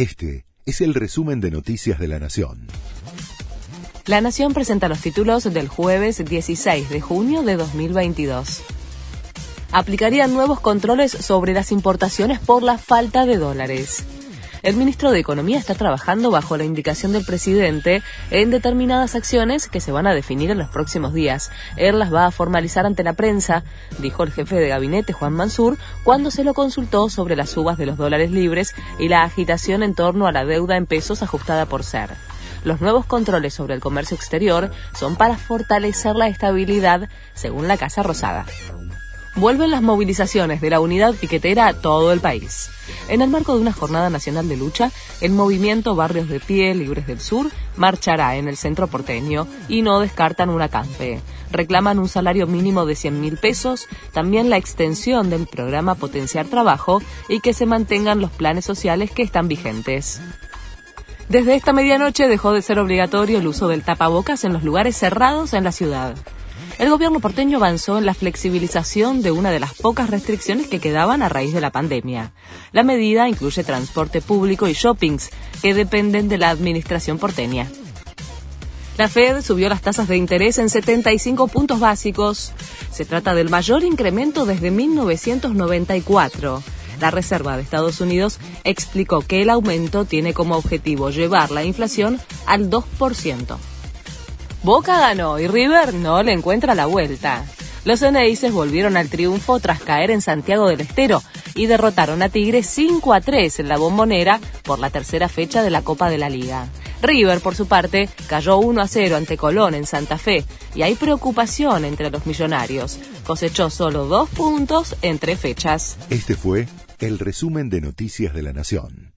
Este es el resumen de Noticias de la Nación. La Nación presenta los títulos del jueves 16 de junio de 2022. Aplicarían nuevos controles sobre las importaciones por la falta de dólares. El ministro de Economía está trabajando bajo la indicación del presidente en determinadas acciones que se van a definir en los próximos días. Él las va a formalizar ante la prensa, dijo el jefe de gabinete Juan Mansur cuando se lo consultó sobre las subas de los dólares libres y la agitación en torno a la deuda en pesos ajustada por ser. Los nuevos controles sobre el comercio exterior son para fortalecer la estabilidad, según la Casa Rosada. Vuelven las movilizaciones de la unidad piquetera a todo el país. En el marco de una jornada nacional de lucha, el movimiento Barrios de Pie Libres del Sur marchará en el centro porteño y no descartan una campe. Reclaman un salario mínimo de 100 mil pesos, también la extensión del programa Potenciar Trabajo y que se mantengan los planes sociales que están vigentes. Desde esta medianoche dejó de ser obligatorio el uso del tapabocas en los lugares cerrados en la ciudad. El gobierno porteño avanzó en la flexibilización de una de las pocas restricciones que quedaban a raíz de la pandemia. La medida incluye transporte público y shoppings, que dependen de la administración porteña. La Fed subió las tasas de interés en 75 puntos básicos. Se trata del mayor incremento desde 1994. La Reserva de Estados Unidos explicó que el aumento tiene como objetivo llevar la inflación al 2%. Boca ganó y River no le encuentra la vuelta. Los Eneises volvieron al triunfo tras caer en Santiago del Estero y derrotaron a Tigre 5 a 3 en la bombonera por la tercera fecha de la Copa de la Liga. River, por su parte, cayó 1 a 0 ante Colón en Santa Fe y hay preocupación entre los millonarios. Cosechó solo dos puntos en tres fechas. Este fue el resumen de Noticias de la Nación.